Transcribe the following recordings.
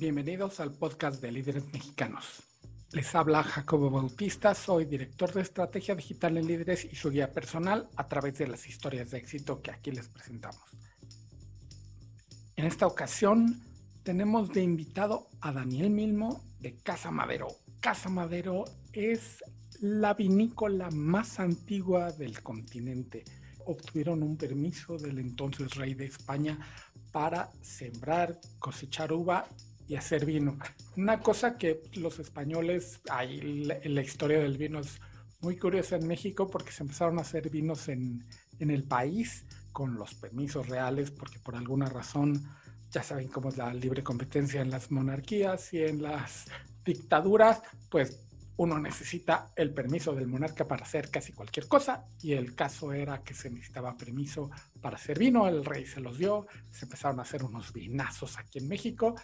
Bienvenidos al podcast de líderes mexicanos. Les habla Jacobo Bautista, soy director de estrategia digital en líderes y su guía personal a través de las historias de éxito que aquí les presentamos. En esta ocasión tenemos de invitado a Daniel Milmo de Casa Madero. Casa Madero es la vinícola más antigua del continente. Obtuvieron un permiso del entonces rey de España para sembrar, cosechar uva y hacer vino. Una cosa que los españoles, ahí la, la historia del vino es muy curiosa en México porque se empezaron a hacer vinos en, en el país con los permisos reales porque por alguna razón ya saben cómo es la libre competencia en las monarquías y en las dictaduras, pues uno necesita el permiso del monarca para hacer casi cualquier cosa y el caso era que se necesitaba permiso para hacer vino, el rey se los dio, se empezaron a hacer unos vinazos aquí en México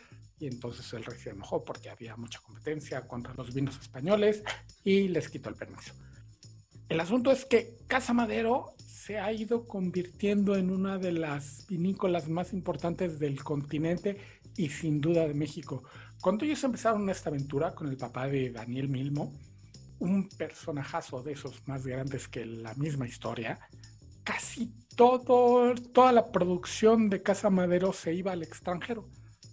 y entonces el rey se enojó porque había mucha competencia contra los vinos españoles y les quitó el permiso. El asunto es que Casa Madero se ha ido convirtiendo en una de las vinícolas más importantes del continente y sin duda de México. Cuando ellos empezaron esta aventura con el papá de Daniel Milmo, un personajazo de esos más grandes que la misma historia, casi todo, toda la producción de Casa Madero se iba al extranjero.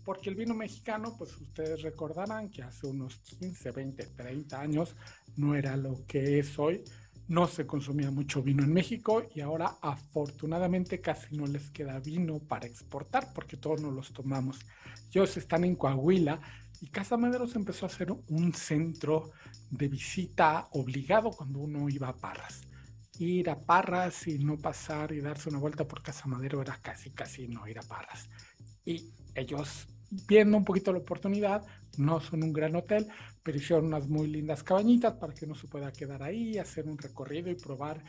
Porque el vino mexicano, pues ustedes recordarán que hace unos 15, 20, 30 años no era lo que es hoy no se consumía mucho vino en México y ahora afortunadamente casi no les queda vino para exportar porque todos nos los tomamos. Ellos están en Coahuila y Casa Madero se empezó a hacer un centro de visita obligado cuando uno iba a Parras. Ir a Parras y no pasar y darse una vuelta por Casa Madero era casi, casi no ir a Parras. Y ellos, viendo un poquito la oportunidad, no son un gran hotel, pero hicieron unas muy lindas cabañitas para que uno se pueda quedar ahí, hacer un recorrido y probar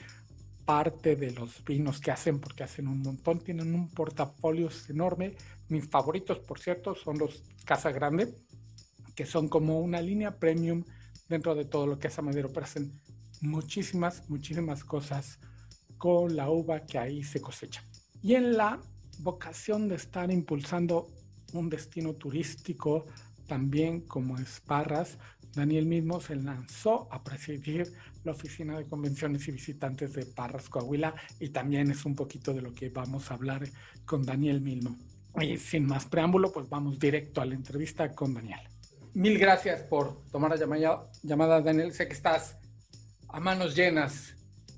parte de los vinos que hacen, porque hacen un montón, tienen un portafolio enorme. Mis favoritos, por cierto, son los Casa Grande, que son como una línea premium dentro de todo lo que es Madero, pero hacen muchísimas, muchísimas cosas con la uva que ahí se cosecha. Y en la vocación de estar impulsando un destino turístico también como Esparras, Daniel mismo se lanzó a presidir la oficina de convenciones y visitantes de Parras, Coahuila, y también es un poquito de lo que vamos a hablar con Daniel mismo. Y sin más preámbulo, pues vamos directo a la entrevista con Daniel. Mil gracias por tomar la llamada, llamada Daniel. Sé que estás a manos llenas,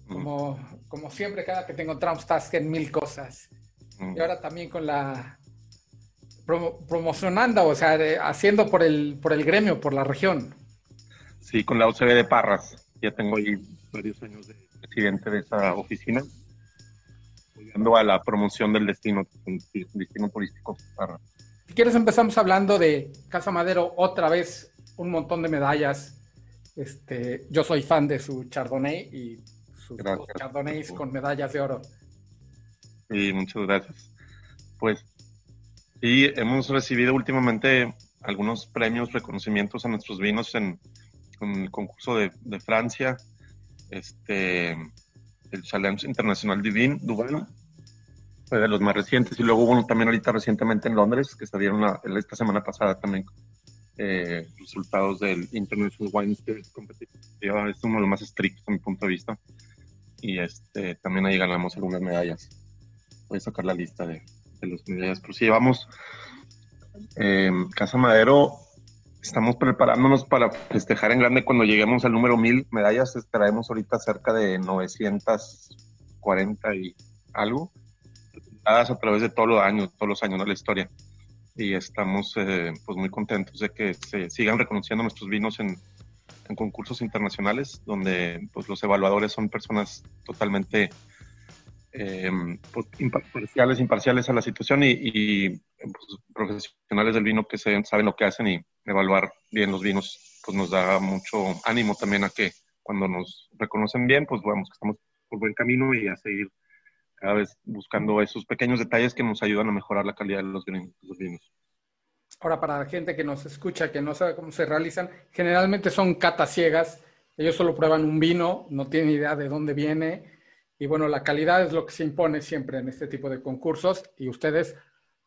como, como siempre, cada que te encontramos estás en mil cosas. Y ahora también con la promocionando, o sea, haciendo por el, por el gremio, por la región. Sí, con la OCB de Parras. Ya tengo ahí varios años de presidente de esa oficina, apoyando a la promoción del destino, destino turístico Parras. Si quieres empezamos hablando de Casa Madero, otra vez un montón de medallas. Este, yo soy fan de su Chardonnay y sus Chardonnays con medallas de oro. Sí, muchas gracias. Pues y hemos recibido últimamente algunos premios, reconocimientos a nuestros vinos en, el concurso de, Francia, este, el Challenge Internacional Divin, Dubai, fue de los más recientes. Y luego hubo uno también ahorita recientemente en Londres, que salieron esta semana pasada también eh, resultados del International Wine Spirits Competition. Es uno de los más estrictos a mi punto de vista. Y este, también ahí ganamos algunas medallas. Voy a sacar la lista de, de los medallas. Pero si llevamos eh, Casa Madero, estamos preparándonos para festejar en grande cuando lleguemos al número 1000 medallas. Traemos ahorita cerca de 940 y algo, dadas a través de todos los años, todos los años de la historia. Y estamos eh, pues muy contentos de que se sigan reconociendo nuestros vinos en, en concursos internacionales, donde pues los evaluadores son personas totalmente eh, pues, imparciales, a la situación y, pues, profesionales del vino que saben lo que hacen y evaluar bien los vinos, pues nos da mucho ánimo también a que cuando nos reconocen bien, pues vemos que estamos por buen camino y a seguir cada vez buscando esos pequeños detalles que nos ayudan a mejorar la calidad de los vinos. Ahora, para la gente que nos escucha, que no sabe cómo se realizan, generalmente son catas ciegas. Ellos solo prueban un vino, no tienen idea de dónde viene, y bueno, la calidad es lo que se impone siempre en este tipo de concursos y ustedes,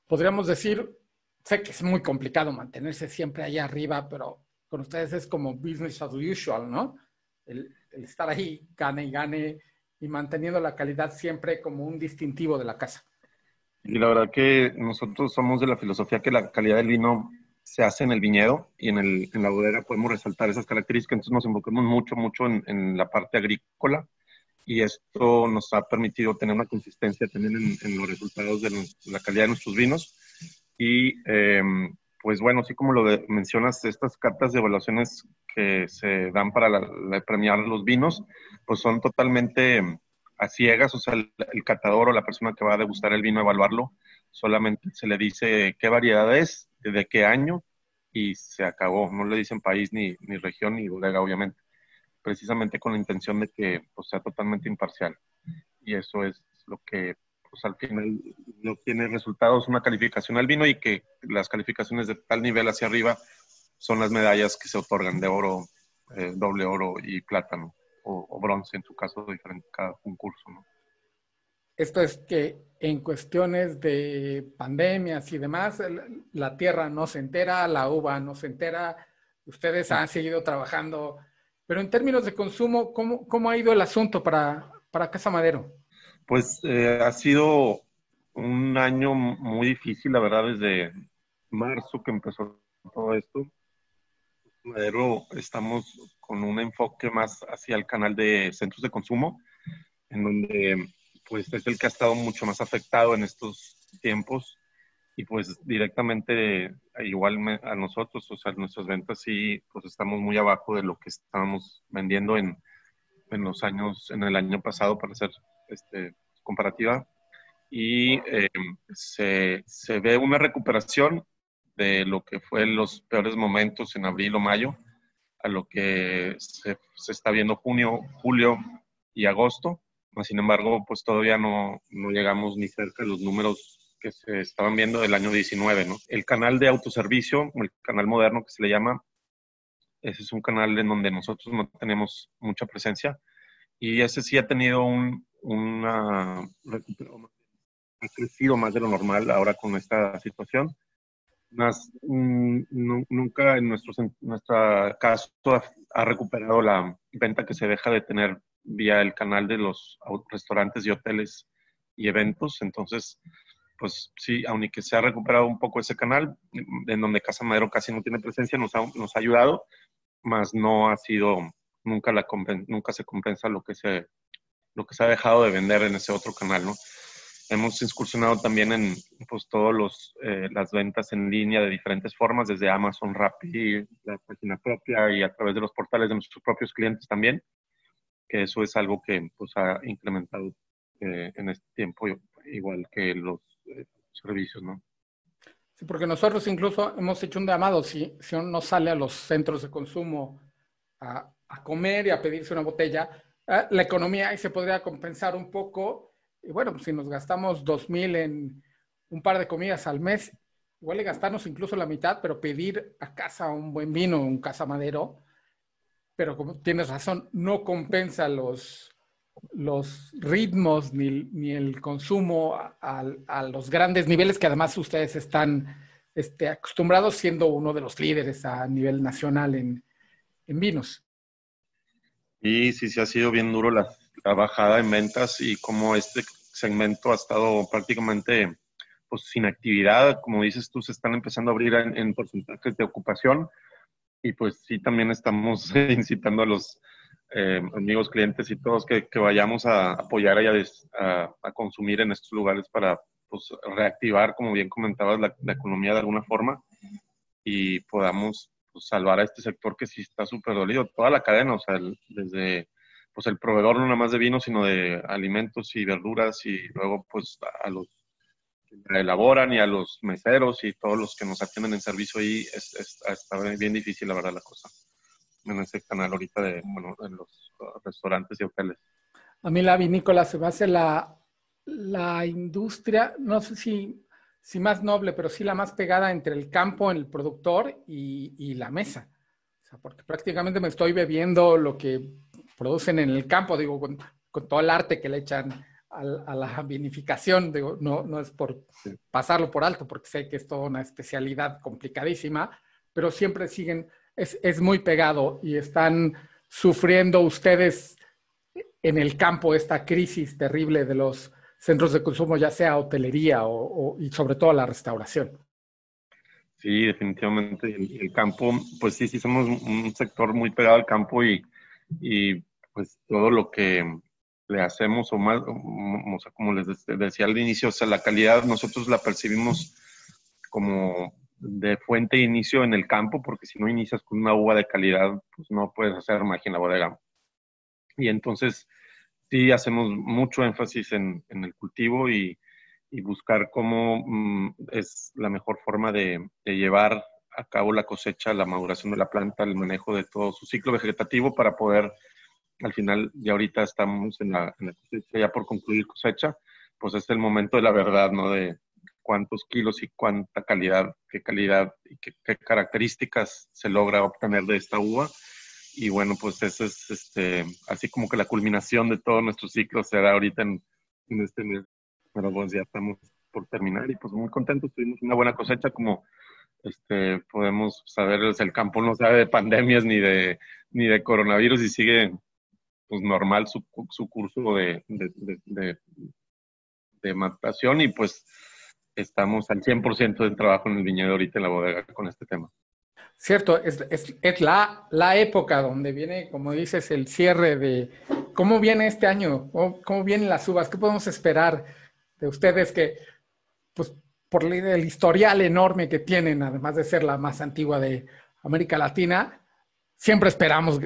podríamos decir, sé que es muy complicado mantenerse siempre ahí arriba, pero con ustedes es como business as usual, ¿no? El, estar ahí, gane y gane, y manteniendo la calidad siempre como un distintivo de la casa. Y la verdad que nosotros somos de la filosofía que la calidad del vino se hace en el viñedo y en, el, en la bodega podemos resaltar esas características. Entonces nos enfocamos mucho, mucho en, en la parte agrícola y esto nos ha permitido tener una consistencia también en, los resultados de, la calidad de nuestros vinos. Y em, pues bueno, así como lo mencionas, estas cartas de evaluaciones que se dan para premiar los vinos, pues son totalmente a ciegas, o sea, el, catador o la persona que va a degustar el vino, evaluarlo, solamente se le dice qué variedad es, de qué año y se acabó. No le dicen país ni, ni región ni bodega, obviamente precisamente con la intención de que pues, sea totalmente imparcial. Y eso es lo que pues, al final no tiene resultados una calificación al vino y que las calificaciones de tal nivel hacia arriba son las medallas que se otorgan de oro, eh, doble oro y plátano o, bronce en su caso diferente cada concurso. ¿no? Esto es que en cuestiones de pandemias y demás, la tierra no se entera, la uva no se entera. Ustedes han seguido trabajando pero en términos de consumo, ¿cómo, cómo ha ido el asunto para, para Casa Madero? Pues eh, ha sido un año muy difícil, la verdad, desde marzo que empezó todo esto. Madero estamos con un enfoque más hacia el canal de centros de consumo, en donde pues es el que ha estado mucho más afectado en estos tiempos y pues directamente igual a nosotros, o sea, nuestras ventas sí, pues estamos muy abajo de lo que estábamos vendiendo en, en los años, en el año pasado para hacer este, comparativa. Y eh, se, se, ve una recuperación de lo que fue los peores momentos en abril o mayo a lo que se, se está viendo junio, julio y agosto. Sin embargo, pues todavía no, no llegamos ni cerca de los números que se estaban viendo del año 19, ¿no? El canal de autoservicio, el canal moderno que se le llama, ese es un canal en donde nosotros no tenemos mucha presencia y ese sí ha tenido un, una, ha crecido más de lo normal ahora con esta situación. Más, mm, nunca en nuestro, nuestra caso ha, ha recuperado la venta que se deja de tener vía el canal de los restaurantes y hoteles y eventos. Entonces, pues sí, aunque se ha recuperado un poco ese canal, en donde Casa Madero casi no tiene presencia, nos ha, nos ha ayudado, más no ha sido, nunca, la, nunca se compensa lo que se, lo que se ha dejado de vender en ese otro canal, ¿no? Hemos incursionado también en pues todas eh, las ventas en línea de diferentes formas, desde Amazon, Rappi, la página propia y a través de los portales de nuestros propios clientes también, que eso es algo que pues ha incrementado eh, en este tiempo, igual que los servicios, ¿no? Sí, porque nosotros incluso hemos hecho un llamado, si, si uno sale a los centros de consumo a, comer y a pedirse una botella, eh, la economía ahí se podría compensar un poco. Y bueno, pues si nos gastamos dos mil en un par de comidas al mes, igual gastarnos incluso la mitad, pero pedir a casa un buen vino, un casa madero, pero como tienes razón, no compensa los, los ritmos ni, el consumo a, los grandes niveles que además ustedes están este, acostumbrados siendo uno de los líderes a nivel nacional en, vinos. Y sí, sí ha sido bien duro la, bajada en ventas y como este segmento ha estado prácticamente pues sin actividad, como dices tú, se están empezando a abrir en, en porcentajes de ocupación y pues sí también estamos incitando a los eh, amigos, clientes y todos que, vayamos a apoyar y a, consumir en estos lugares para pues, reactivar, como bien comentabas, la, economía de alguna forma y podamos pues, salvar a este sector que sí está súper dolido. Toda la cadena, o sea, desde pues el proveedor no nada más de vino, sino de alimentos y verduras y luego pues a los que elaboran y a los meseros y todos los que nos atienden en servicio ahí, está bien difícil la verdad la cosa en ese canal ahorita de, bueno, en los restaurantes y hoteles. A mí la vinícola se me hace la, la industria, no sé si, si más noble, pero sí la más pegada entre el campo, el productor y, y la mesa. O sea, porque prácticamente me estoy bebiendo lo que producen en el campo, digo, con, con todo el arte que le echan a, la vinificación, digo, no, no es por pasarlo por alto, porque sé que es toda una especialidad complicadísima, pero siempre siguen, es, es muy pegado y están sufriendo ustedes en el campo esta crisis terrible de los centros de consumo, ya sea hotelería o, y sobre todo la restauración. Sí, definitivamente. El, campo, pues sí, sí, somos un sector muy pegado al campo y, y pues todo lo que le hacemos o más, como les decía al inicio, o sea, la calidad nosotros la percibimos como de fuente de inicio en el campo, porque si no inicias con una uva de calidad, pues no puedes hacer magia en la bodega. Y entonces sí hacemos mucho énfasis en, en el cultivo y, y buscar cómo mm, es la mejor forma de, llevar a cabo la cosecha, la maduración de la planta, el manejo de todo su ciclo vegetativo para poder al final ya ahorita estamos en la, cosecha, ya por concluir cosecha, pues es el momento de la verdad, ¿no? De cuántos kilos y cuánta calidad, qué calidad y qué, características se logra obtener de esta uva. Y bueno, pues eso es este, así como que la culminación de todo nuestro ciclo será ahorita en, en este mes. Pero pues ya estamos por terminar y pues muy contentos, tuvimos una buena cosecha como este, podemos saber, el campo no sabe de pandemias ni de, ni de coronavirus y sigue pues normal su, su curso de, de, de, matación y pues estamos al 100% del trabajo en el viñedo ahorita en la bodega con este tema. Cierto, es, es, es, la, la época donde viene, como dices, el cierre de cómo viene este año, cómo vienen las uvas, qué podemos esperar de ustedes que, pues, por el historial enorme que tienen, además de ser la más antigua de América Latina, siempre esperamos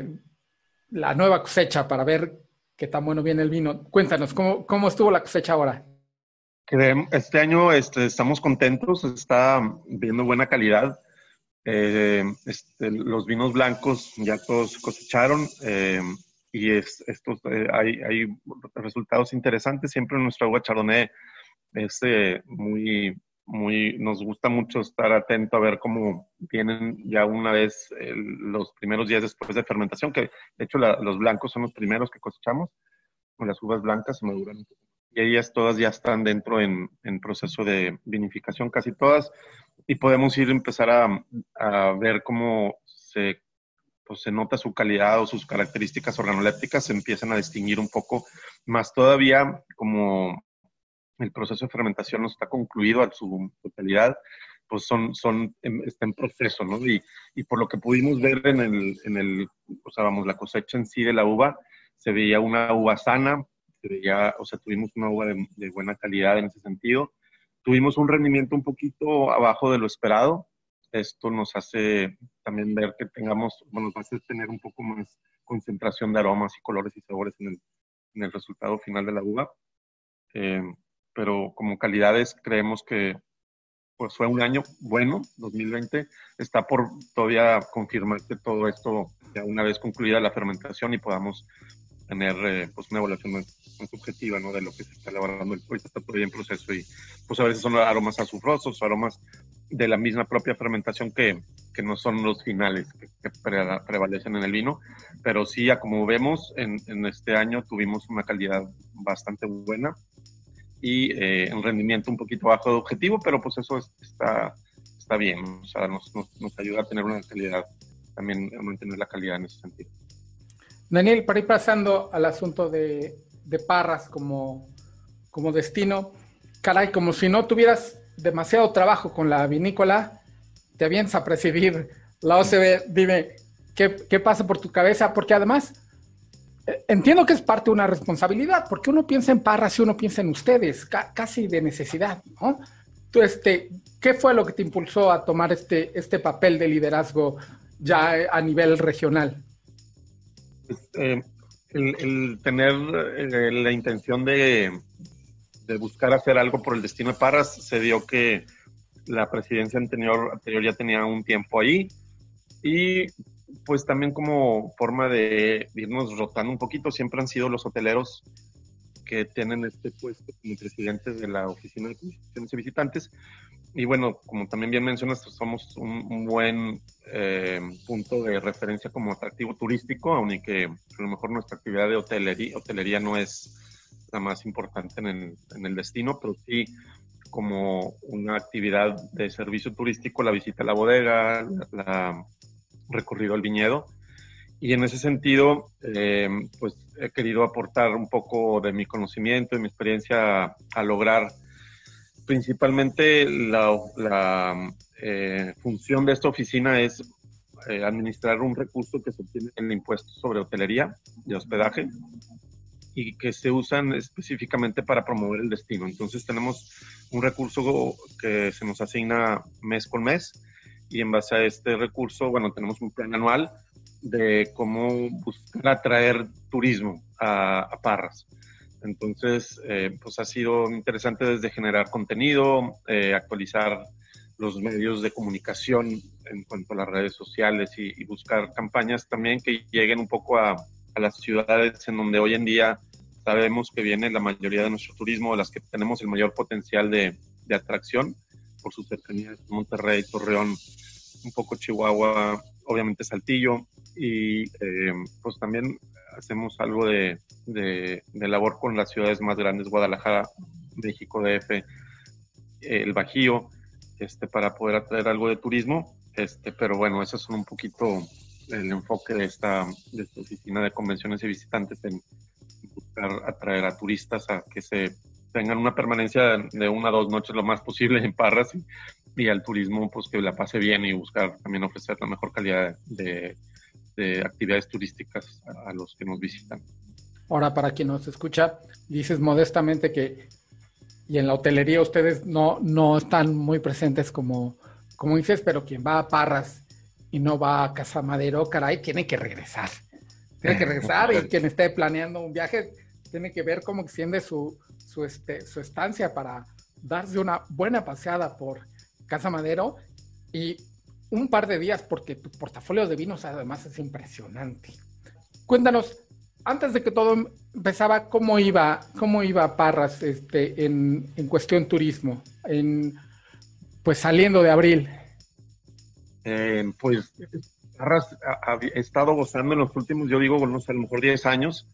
la nueva cosecha para ver qué tan bueno viene el vino. Cuéntanos, ¿cómo, cómo estuvo la cosecha ahora? Este año este, estamos contentos, está viendo buena calidad. Eh, este, los vinos blancos ya todos cosecharon eh, y es, estos, eh, hay, hay, resultados interesantes. Siempre nuestra agua chardonnay es muy muy, nos gusta mucho estar atento a ver cómo vienen ya una vez los primeros días después de fermentación, que de hecho los blancos son los primeros que cosechamos, las uvas blancas se maduran y ellas todas ya están dentro en, en proceso de vinificación, casi todas, y podemos ir a empezar a, a ver cómo se, pues, se nota su calidad o sus características organolépticas, se empiezan a distinguir un poco más todavía como el proceso de fermentación no está concluido a su totalidad, pues son, son, está en proceso, ¿no? Y, y por lo que pudimos ver en el, en el, o sea, vamos, la cosecha en sí de la uva, se veía una uva sana, se veía, o sea, tuvimos una uva de, de buena calidad en ese sentido. Tuvimos un rendimiento un poquito abajo de lo esperado. Esto nos hace también ver que tengamos, bueno, nos hace tener un poco más concentración de aromas y colores y sabores en el, en el resultado final de la uva. Eh, pero como calidades creemos que pues fue un año bueno, 2020. Está por todavía confirmar que todo esto, ya una vez concluida la fermentación y podamos tener eh, pues una evaluación más, subjetiva ¿no? de lo que se está elaborando. Ahorita está todavía en proceso y pues a veces son aromas azufrosos, aromas de la misma propia fermentación que, que no son los finales que, que prevalecen en el vino, pero sí, ya como vemos, en, este año tuvimos una calidad bastante buena y eh, un rendimiento un poquito bajo de objetivo, pero pues eso está, está bien, o sea, nos, nos, ayuda a tener una calidad, también a mantener la calidad en ese sentido. Daniel, para ir pasando al asunto de, Parras como, destino, caray, como si no tuvieras demasiado trabajo con la vinícola, te vienes a presidir la OCB, dime, ¿qué, ¿qué pasa por tu cabeza? Porque además Entiendo que es parte de una responsabilidad, porque uno piensa en Parras y uno piensa en ustedes, casi de necesidad, ¿no? Entonces, este, ¿qué fue lo que te impulsó a tomar este, este papel de liderazgo ya a nivel regional? Eh, el, tener eh, la intención de, de, buscar hacer algo por el destino de Parras se dio que la presidencia anterior, anterior ya tenía un tiempo ahí y pues también como forma de irnos rotando un poquito, siempre han sido los hoteleros que tienen este puesto como presidentes de la Oficina de Comisiones y Visitantes. Y bueno, como también bien mencionas, somos un, buen eh, punto de referencia como atractivo turístico, aunque a lo mejor nuestra actividad de hotelería, hotelería no es la más importante en el, en el destino, pero sí como una actividad de servicio turístico, la visita a la bodega, la, recorrido al viñedo. Y en ese sentido, eh, pues he querido aportar un poco de mi conocimiento y mi experiencia a, lograr principalmente la, eh, función de esta oficina es eh, administrar un recurso que se obtiene en el impuesto sobre hotelería y hospedaje y que se usan específicamente para promover el destino. Entonces tenemos un recurso que se nos asigna mes con mes y en base a este recurso, bueno, tenemos un plan anual de cómo buscar atraer turismo a, Parras. Entonces, eh, pues ha sido interesante desde generar contenido, eh, actualizar los medios de comunicación en cuanto a las redes sociales y, buscar campañas también que lleguen un poco a, a las ciudades en donde hoy en día sabemos que viene la mayoría de nuestro turismo, las que tenemos el mayor potencial de, de atracción por su cercanía Monterrey, Torreón, un poco Chihuahua, obviamente Saltillo y eh, pues también hacemos algo de, de, labor con las ciudades más grandes, Guadalajara, México, DF, el Bajío, este, para poder atraer algo de turismo. Este, pero bueno, eso es un poquito el enfoque de esta, de esta oficina de convenciones y visitantes en, buscar atraer a turistas a que se tengan una permanencia de una o dos noches lo más posible en Parras y, al turismo pues que la pase bien y buscar también ofrecer la mejor calidad de, actividades turísticas a, los que nos visitan. Ahora, para quien nos escucha, dices modestamente que y en la hotelería ustedes no, no están muy presentes como, como dices, pero quien va a Parras y no va a Casa Madero, caray, tiene que regresar tiene que regresar y quien esté planeando un viaje tiene que ver cómo extiende su, su, este, su estancia para darse una buena paseada por Casa Madero y un par de días porque tu portafolio de vinos además es impresionante. Cuéntanos, antes de que todo empezaba, ¿cómo iba, cómo iba Parras este, en, en cuestión turismo? En, pues saliendo de abril. Eh, pues Parras ha, estado gozando en los últimos, yo digo, no a lo mejor 10 años,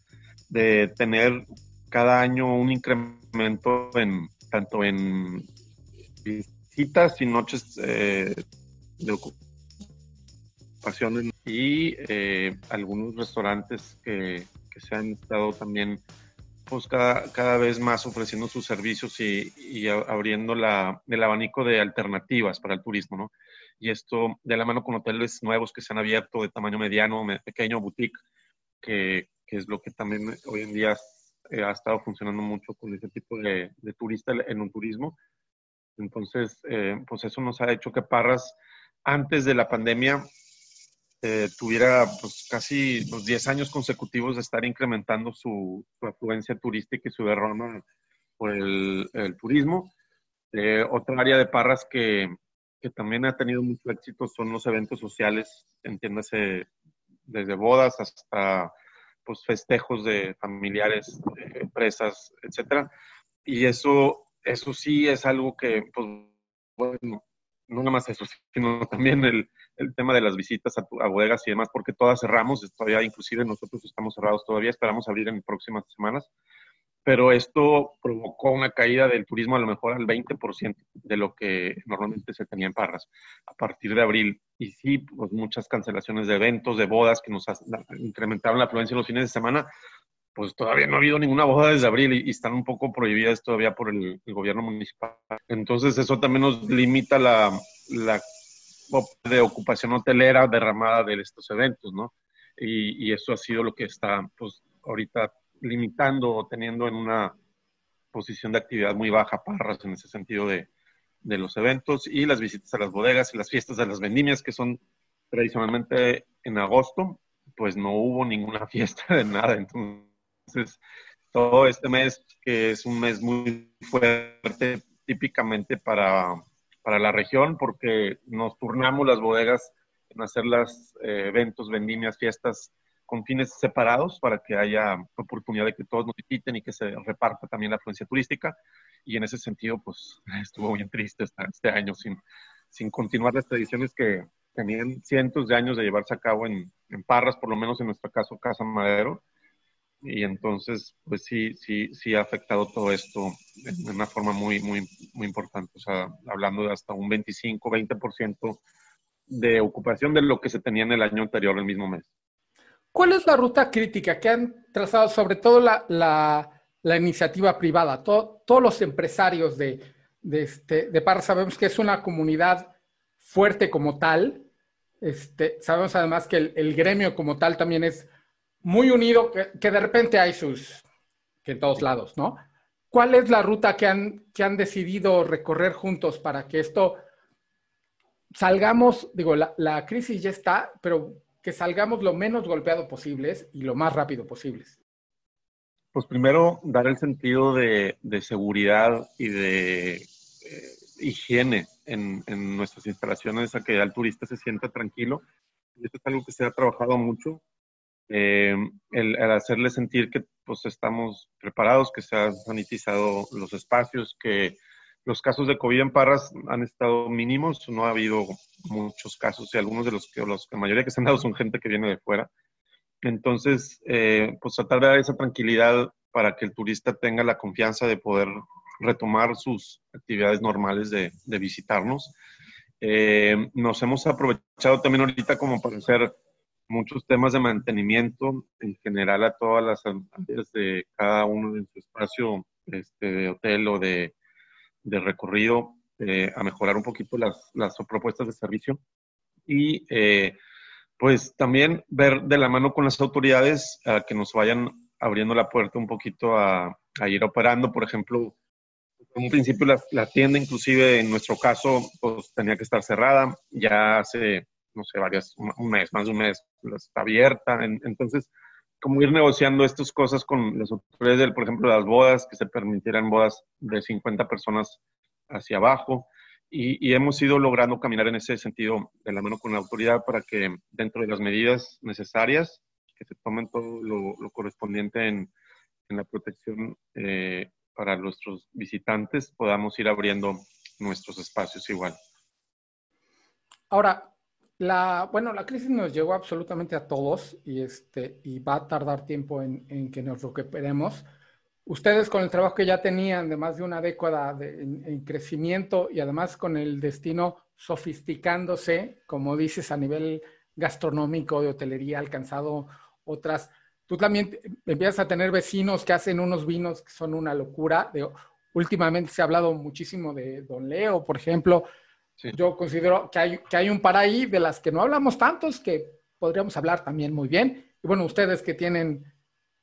de tener cada año un incremento en tanto en visitas y noches eh, de ocupación y eh, algunos restaurantes que, se han estado también pues cada, cada vez más ofreciendo sus servicios y, y abriendo la, el abanico de alternativas para el turismo, ¿no? y esto de la mano con hoteles nuevos que se han abierto de tamaño mediano, pequeño, boutique, que, que es lo que también hoy en día eh, ha estado funcionando mucho con ese tipo de, de turista en un turismo. Entonces, eh, pues eso nos ha hecho que Parras, antes de la pandemia, eh, tuviera pues, casi los 10 años consecutivos de estar incrementando su, afluencia turística y su derrama por el, el turismo. otra área de Parras que, también ha tenido mucho éxito son los eventos sociales, entiéndase desde bodas hasta pues, festejos de familiares, empresas, etcétera. Y eso, eso sí es algo que, pues, bueno, no nada más eso, sino también el, el tema de las visitas a, bodegas y demás, porque todas cerramos, todavía inclusive nosotros estamos cerrados todavía, esperamos abrir en próximas semanas pero esto provocó una caída del turismo a lo mejor al 20% de lo que normalmente se tenía en Parras a partir de abril. Y sí, pues muchas cancelaciones de eventos, de bodas que nos incrementaron la afluencia los fines de semana, pues todavía no ha habido ninguna boda desde abril y, están un poco prohibidas todavía por el, gobierno municipal. Entonces eso también nos limita la, la ocupación hotelera derramada de estos eventos, ¿no? Y, y eso ha sido lo que está, pues, ahorita limitando o teniendo en una posición de actividad muy baja Parras en ese sentido de, de los eventos y las visitas a las bodegas y las fiestas de las vendimias que son tradicionalmente en agosto, pues no hubo ninguna fiesta de nada. Entonces, todo este mes, que es un mes muy fuerte típicamente para, para la región, porque nos turnamos las bodegas en hacer los eh, eventos, vendimias, fiestas con fines separados para que haya oportunidad de que todos nos visiten y que se reparta también la afluencia turística. Y en ese sentido, pues estuvo bien triste este año sin, sin continuar las tradiciones que tenían cientos de años de llevarse a cabo en, en Parras, por lo menos en nuestro caso, Casa Madero. Y entonces, pues sí, sí, sí ha afectado todo esto de una forma muy, muy, muy importante. O sea, hablando de hasta un 25, 20% de ocupación de lo que se tenía en el año anterior, el mismo mes. ¿Cuál es la ruta crítica que han trazado, sobre todo la, la, iniciativa privada? todos los empresarios de, de, este, de Parra sabemos que es una comunidad fuerte como tal. Este, sabemos además que el, el gremio como tal también es muy unido, que, de repente hay sus, que en todos lados, ¿no? ¿Cuál es la ruta que han, que han decidido recorrer juntos para que esto salgamos, digo, la, crisis ya está, pero que salgamos lo menos golpeado posibles y lo más rápido posibles? Pues primero, dar el sentido de, seguridad y de eh, higiene en, en, nuestras instalaciones a que el turista se sienta tranquilo. Y esto es algo que se ha trabajado mucho eh, el, hacerle sentir que pues estamos preparados, que se han sanitizado los espacios, que los casos de COVID en Parras han estado mínimos, no ha habido muchos casos y algunos de los que, los, la mayoría que se han dado son gente que viene de fuera. Entonces, eh, pues tratar de dar esa tranquilidad para que el turista tenga la confianza de poder retomar sus actividades normales de, de visitarnos. Eh, nos hemos aprovechado también ahorita como para hacer muchos temas de mantenimiento en general a todas las áreas de cada uno en su espacio este, de hotel o de, de recorrido, eh, a mejorar un poquito las, las propuestas de servicio y eh, pues también ver de la mano con las autoridades a que nos vayan abriendo la puerta un poquito a, a ir operando. Por ejemplo, en un principio la, tienda, inclusive en nuestro caso, pues tenía que estar cerrada. Ya hace no sé, varias, un mes, más de un mes, está abierta. entonces, como ir negociando estas cosas con las autoridades, del, por ejemplo, las bodas, que se permitieran bodas de 50 personas hacia abajo. Y, hemos ido logrando caminar en ese sentido de la mano con la autoridad para que dentro de las medidas necesarias, que se tomen todo lo, correspondiente en, en, la protección eh, para nuestros visitantes, podamos ir abriendo nuestros espacios igual. Ahora, la, bueno, la crisis nos llegó absolutamente a todos y, este, y va a tardar tiempo en, en que nos recuperemos. Ustedes con el trabajo que ya tenían de más de una década de, en, crecimiento y además con el destino sofisticándose, como dices, a nivel gastronómico, de hotelería, alcanzado otras. Tú también empiezas a tener vecinos que hacen unos vinos que son una locura. De, últimamente se ha hablado muchísimo de Don Leo, por ejemplo, yo considero que hay, que hay un par ahí de las que no hablamos tantos que podríamos hablar también muy bien. Y bueno, ustedes que tienen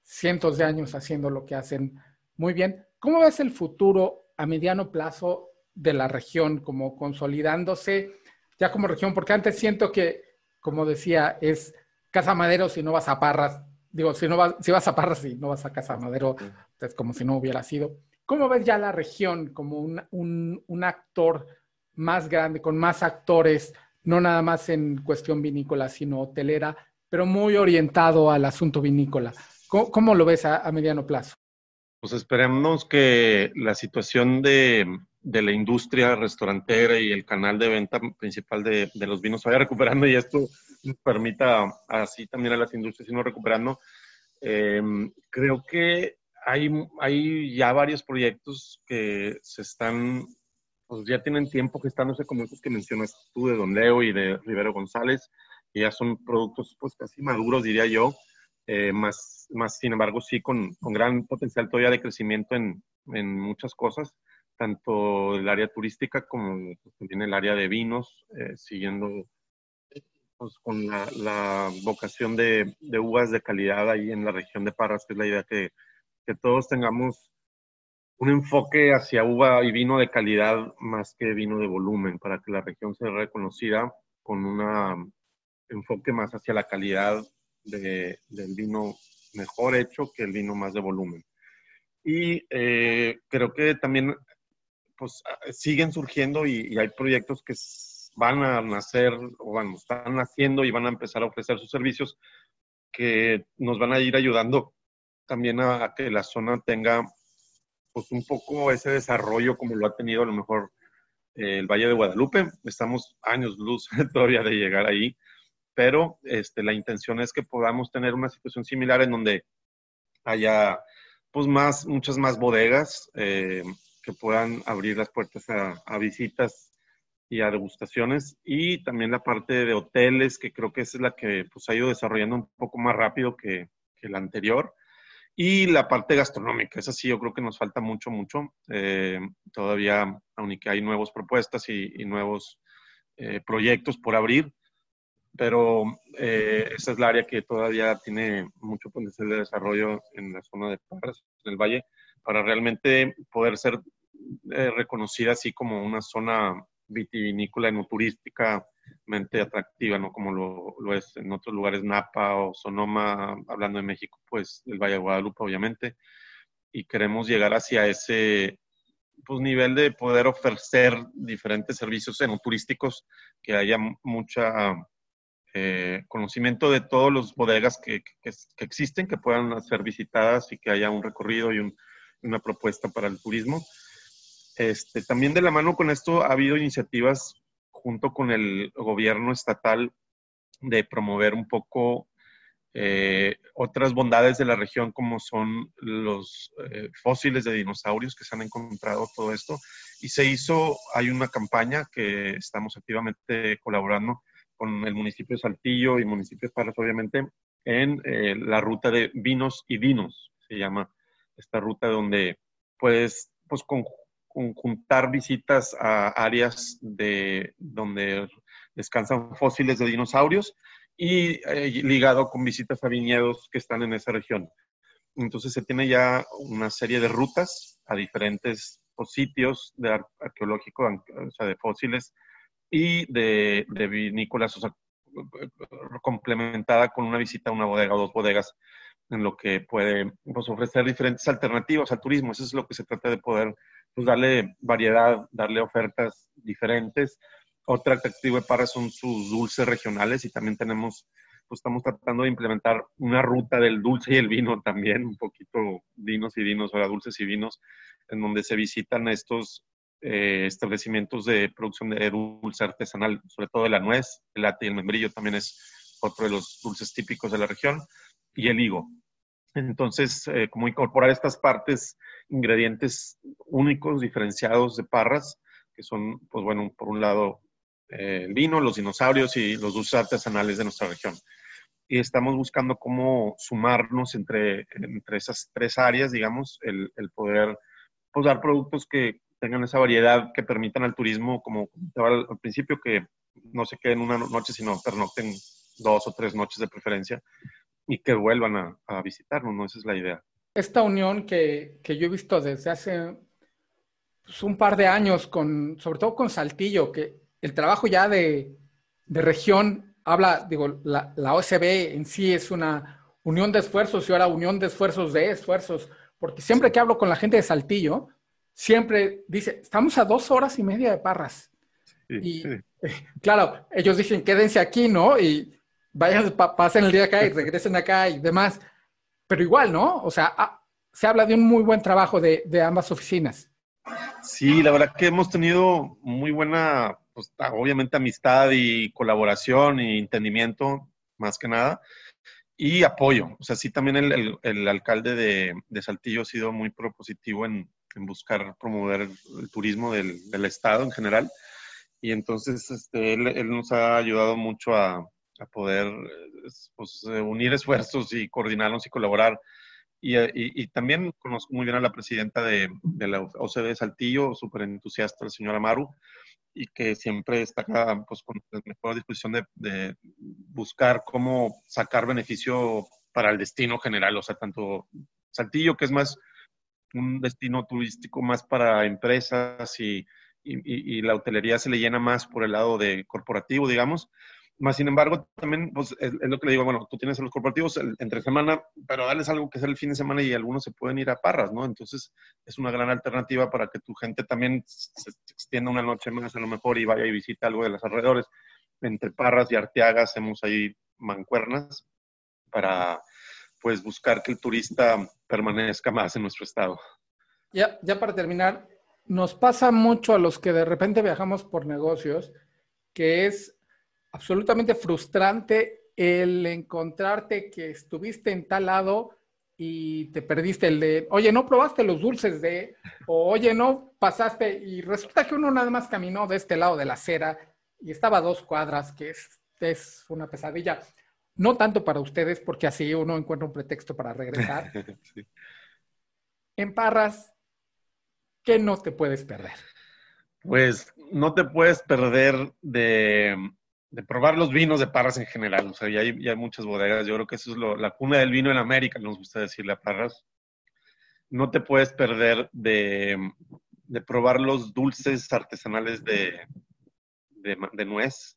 cientos de años haciendo lo que hacen muy bien, ¿cómo ves el futuro a mediano plazo de la región como consolidándose ya como región? Porque antes siento que, como decía, es Casa Madero si no vas a Parras. Digo, si, no vas, si vas a Parras y no vas a Casa Madero, es como si no hubiera sido. ¿Cómo ves ya la región como un, un, un actor más grande, con más actores, no nada más en cuestión vinícola, sino hotelera, pero muy orientado al asunto vinícola. ¿Cómo, lo ves a, mediano plazo? Pues esperemos que la situación de, de, la industria restaurantera y el canal de venta principal de, de los vinos vaya recuperando y esto permita así también a las industrias irnos recuperando. Eh, creo que hay, hay ya varios proyectos que se están pues ya tienen tiempo gestándose como esos que mencionas tú de Don Leo y de Rivero González, que ya son productos pues casi maduros, diría yo, eh, más, más sin embargo sí con, con, gran potencial todavía de crecimiento en, en muchas cosas, tanto el área turística como pues, también el área de vinos, eh, siguiendo pues, con la, la vocación de, de, uvas de calidad ahí en la región de Parras, que es la idea que, que todos tengamos un enfoque hacia uva y vino de calidad más que vino de volumen, para que la región sea reconocida con un enfoque más hacia la calidad de, del vino mejor hecho que el vino más de volumen. Y eh, creo que también pues, siguen surgiendo y, hay proyectos que van a nacer o bueno, están naciendo y van a empezar a ofrecer sus servicios que nos van a ir ayudando también a que la zona tenga pues un poco ese desarrollo como lo ha tenido a lo mejor el Valle de Guadalupe. Estamos años luz todavía de llegar ahí, pero este, la intención es que podamos tener una situación similar en donde haya pues más, muchas más bodegas eh, que puedan abrir las puertas a, visitas y a degustaciones y también la parte de hoteles que creo que es la que pues ha ido desarrollando un poco más rápido que, que la anterior y la parte gastronómica, esa sí yo creo que nos falta mucho, mucho. Eh, todavía, aunque hay nuevas propuestas y, nuevos eh, proyectos por abrir, pero eh, esa es la área que todavía tiene mucho potencial de desarrollo en la zona de Parras, en el valle, para realmente poder ser reconocida así como una zona vitivinícola y no turística atractiva, ¿no? Como lo, es en otros lugares, Napa o Sonoma, hablando de México, pues el Valle de Guadalupe, obviamente. Y queremos llegar hacia ese pues, nivel de poder ofrecer diferentes servicios turísticos, que haya mucha eh, conocimiento de todos los bodegas que, que, existen, que puedan ser visitadas y que haya un recorrido y una propuesta para el turismo. Este, también de la mano con esto ha habido iniciativas junto con el gobierno estatal de promover un poco eh, otras bondades de la región como son los eh, fósiles de dinosaurios que se han encontrado, todo esto. Y se hizo, hay una campaña que estamos activamente colaborando con el municipio de Saltillo y municipios Parras, obviamente, en eh, la ruta de vinos y dinos, se llama esta ruta donde puedes pues, con, conjuntar visitas a áreas de, donde descansan fósiles de dinosaurios y eh, ligado con visitas a viñedos que están en esa región. Entonces se tiene ya una serie de rutas a diferentes sitios de arqueológico, o sea, de fósiles y de, de vinícolas, o sea, complementada con una visita a una bodega o dos bodegas en lo que puede pues, ofrecer diferentes alternativas al turismo. Eso es lo que se trata de poder pues darle variedad, darle ofertas diferentes. Otra atractivo de Parra son sus dulces regionales y también tenemos, pues estamos tratando de implementar una ruta del dulce y el vino también, un poquito vinos y vinos, o dulces y vinos, en donde se visitan estos eh, establecimientos de producción de dulce artesanal, sobre todo de la nuez, el latte y el membrillo también es otro de los dulces típicos de la región, y el higo. Entonces, eh, como incorporar estas partes, ingredientes únicos, diferenciados de Parras, que son, pues bueno, por un lado eh, el vino, los dinosaurios y los dulces artesanales de nuestra región. Y estamos buscando cómo sumarnos entre, entre esas tres áreas, digamos, el, el poder pues, dar productos que tengan esa variedad, que permitan al turismo, como al, al principio, que no se queden una noche, sino pernocten dos o tres noches de preferencia y que vuelvan a, a visitarnos, ¿no? Esa es la idea. Esta unión que, que yo he visto desde hace pues, un par de años, con, sobre todo con Saltillo, que el trabajo ya de, de región habla, digo, la, la OSB en sí es una unión de esfuerzos y ahora unión de esfuerzos de esfuerzos, porque siempre que hablo con la gente de Saltillo, siempre dice, estamos a dos horas y media de Parras. y claro, ellos dicen, quédense aquí, ¿no? Y vayan, pasen el día acá y regresen acá y demás. Pero igual, ¿no? O sea, ah, se habla de un muy buen trabajo de, ambas oficinas. Sí, la verdad que hemos tenido muy buena, pues, obviamente, amistad y colaboración y entendimiento, más que nada, y apoyo. O sea, sí, también el, alcalde de, Saltillo ha sido muy propositivo en, buscar promover el, turismo del, Estado en general. Y entonces este, él nos ha ayudado mucho a, a poder pues, eh, unir esfuerzos y coordinarnos y colaborar. Eh, y, y, también conozco muy bien a la presidenta de, de la OCDE de Saltillo, súper entusiasta, la señora Maru, y que siempre está pues, con la mejor disposición de, de, buscar cómo sacar beneficio para el destino general, o sea, tanto Saltillo, que es más un destino turístico más para empresas y, y, y la hotelería se le llena más por el lado de corporativo, digamos, más sin embargo, también pues, es, lo que le digo, bueno, tú tienes a los corporativos entre semana, pero dales algo que sea el fin de semana y algunos se pueden ir a Parras, ¿no? Entonces es una gran alternativa para que tu gente también se extienda una noche más a lo mejor y vaya y visite algo de los alrededores. Entre Parras y Arteaga hacemos ahí mancuernas para pues buscar que el turista permanezca más en nuestro estado. Ya, ya para terminar, nos pasa mucho a los que de repente viajamos por negocios, que es absolutamente frustrante el encontrarte que estuviste en tal lado y te perdiste el de, oye, no probaste los dulces de, o oye, no pasaste, y resulta que uno nada más caminó de este lado de la acera y estaba a dos cuadras, que es, es una pesadilla. No tanto para ustedes, porque así uno encuentra un pretexto para regresar. En Parras, ¿qué no te puedes perder? Pues no te puedes perder de, probar los vinos de Parras en general. O sea, ya hay, muchas bodegas. Yo creo que eso es la cuna del vino en América, nos gusta decirle a Parras. No te puedes perder de, probar los dulces artesanales de, de, nuez.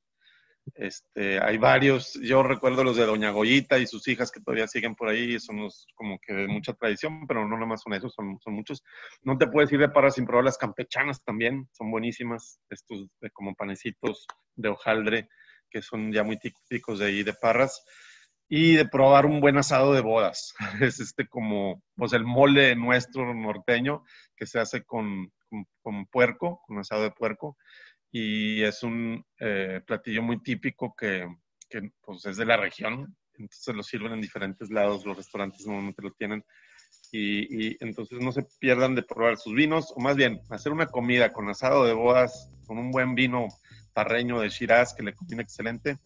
Este, hay varios, yo recuerdo los de Doña Goyita y sus hijas que todavía siguen por ahí, son como que de mucha tradición, pero no nomás son esos, son, son muchos. No te puedes ir de Parras sin probar las campechanas también, son buenísimas, estos como panecitos de hojaldre que son ya muy típicos de ahí de Parras. Y de probar un buen asado de bodas. Es este como, pues el mole nuestro norteño que se hace con, con, con puerco, con asado de puerco y es un eh, platillo muy típico que, que, pues, es de la región, entonces lo sirven en diferentes lados, los restaurantes normalmente lo tienen, y, y, entonces no se pierdan de probar sus vinos, o más bien, hacer una comida con asado de bodas, con un buen vino parreño de Shiraz que le combina excelente,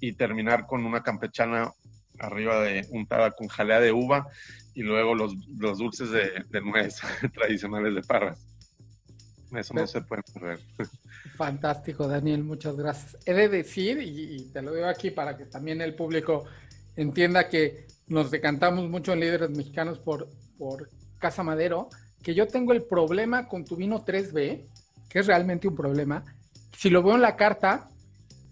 y terminar con una campechana arriba de untada con jalea de uva, y luego los, los dulces de, nuez tradicionales de Parras. Eso no se puede perder. Fantástico, Daniel, muchas gracias. He de decir, y, te lo digo aquí para que también el público entienda que nos decantamos mucho en líderes mexicanos por, por Casa Madero, que yo tengo el problema con tu vino 3B, que es realmente un problema. Si lo veo en la carta,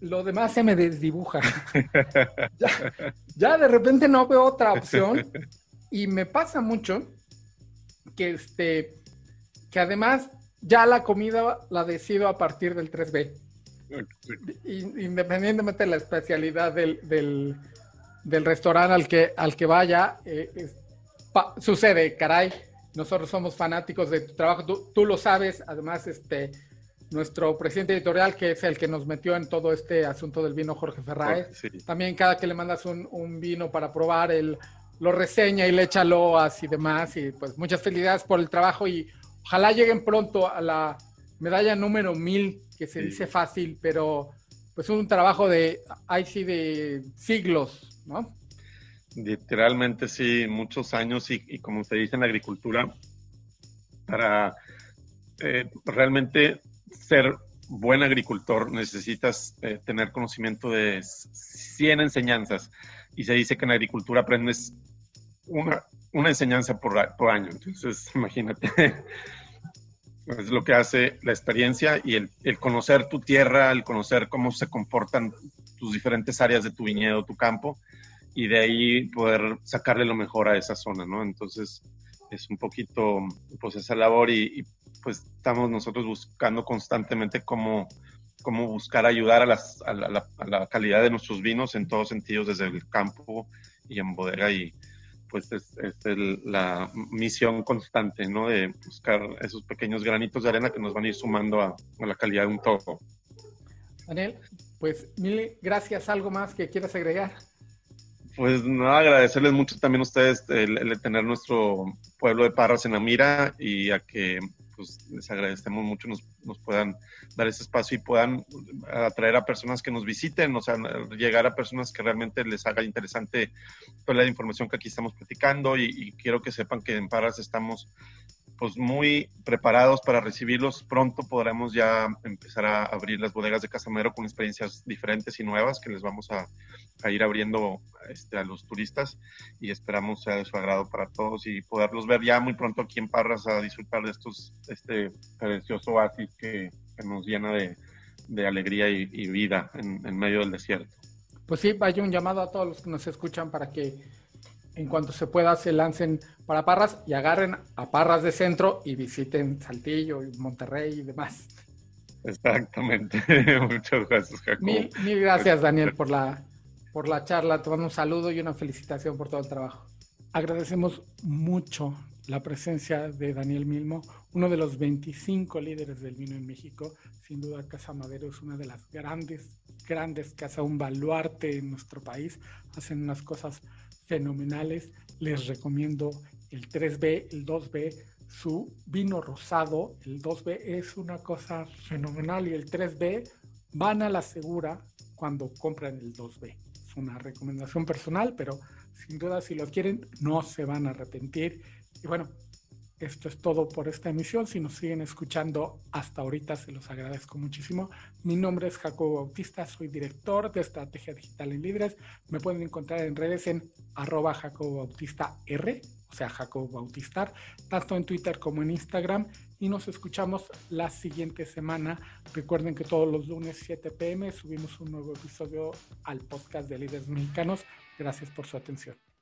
lo demás se me desdibuja. ya, ya, de repente no veo otra opción. Y me pasa mucho que, este, que además ya la comida la decido a partir del 3B. Independientemente de la especialidad del, del, restaurante al que, al que vaya, eh, sucede, caray. Nosotros somos fanáticos de tu trabajo, tú, lo sabes, además, este, nuestro presidente editorial, que es el que nos metió en todo este asunto del vino, Jorge Ferraez, también cada que le mandas un, un vino para probar, él lo reseña y le echa loas y demás, y pues muchas felicidades por el trabajo y Ojalá lleguen pronto a la medalla número 1000, que se dice fácil, pero pues un trabajo de, ahí sí, de siglos, ¿no? Literalmente sí, muchos años y, como se dice en la agricultura, para eh, realmente ser buen agricultor necesitas eh, tener conocimiento de 100 enseñanzas y se dice que en agricultura aprendes una, una enseñanza por, año. Entonces, imagínate, es lo que hace la experiencia y el, el, conocer tu tierra, el conocer cómo se comportan tus diferentes áreas de tu viñedo, tu campo, y de ahí poder sacarle lo mejor a esa zona, ¿no? Entonces, es un poquito, pues, esa labor y, pues estamos nosotros buscando constantemente cómo, cómo buscar ayudar a, las, a, la, a la calidad de nuestros vinos en todos sentidos, desde el campo y en bodega y pues es, la misión constante, ¿no? De buscar esos pequeños granitos de arena que nos van a ir sumando a, la calidad de un todo. Daniel, pues mil gracias. ¿Algo más que quieras agregar? Pues nada, agradecerles mucho también a ustedes el, tener nuestro pueblo de Parras en la mira y a que pues les agradecemos mucho nos, nos, puedan dar ese espacio y puedan atraer a personas que nos visiten, o sea, llegar a personas que realmente les haga interesante toda la información que aquí estamos platicando y, quiero que sepan que en Parras estamos pues muy preparados para recibirlos. Pronto podremos ya empezar a abrir las bodegas de Casamero con experiencias diferentes y nuevas que les vamos a, ir abriendo este, a los turistas y esperamos sea de su agrado para todos y poderlos ver ya muy pronto aquí en Parras a disfrutar de estos este precioso oasis que, nos llena de, alegría y, vida en medio del desierto. Pues sí, vaya un llamado a todos los que nos escuchan para que en cuanto se pueda se lancen para Parras y agarren a Parras de centro y visiten Saltillo y Monterrey y demás. Exactamente. Muchas gracias, Jacob. Mil, gracias, Daniel, por la, por la charla. Te mando un saludo y una felicitación por todo el trabajo. Agradecemos mucho la presencia de Daniel Milmo, uno de los 25 líderes del vino en México. Sin duda, Casa Madero es una de las grandes, grandes casas, un baluarte en nuestro país. Hacen unas cosas fenomenales. Les recomiendo el 3B, el 2B, su vino rosado. El 2B es una cosa fenomenal y el 3B van a la segura cuando compran el 2B. Es una recomendación personal, pero sin duda si lo quieren no se van a arrepentir. Y bueno, esto es todo por esta emisión. Si nos siguen escuchando hasta ahorita, se los agradezco muchísimo. Mi nombre es Jacobo Bautista, soy director de Estrategia Digital en Líderes. Me pueden encontrar en redes en arroba Jacobo Bautista R, o sea, Jacobo Bautistar, tanto en Twitter como en Instagram. Y nos escuchamos la siguiente semana. Recuerden que todos los lunes 7 pm subimos un nuevo episodio al podcast de Líderes Mexicanos. Gracias por su atención.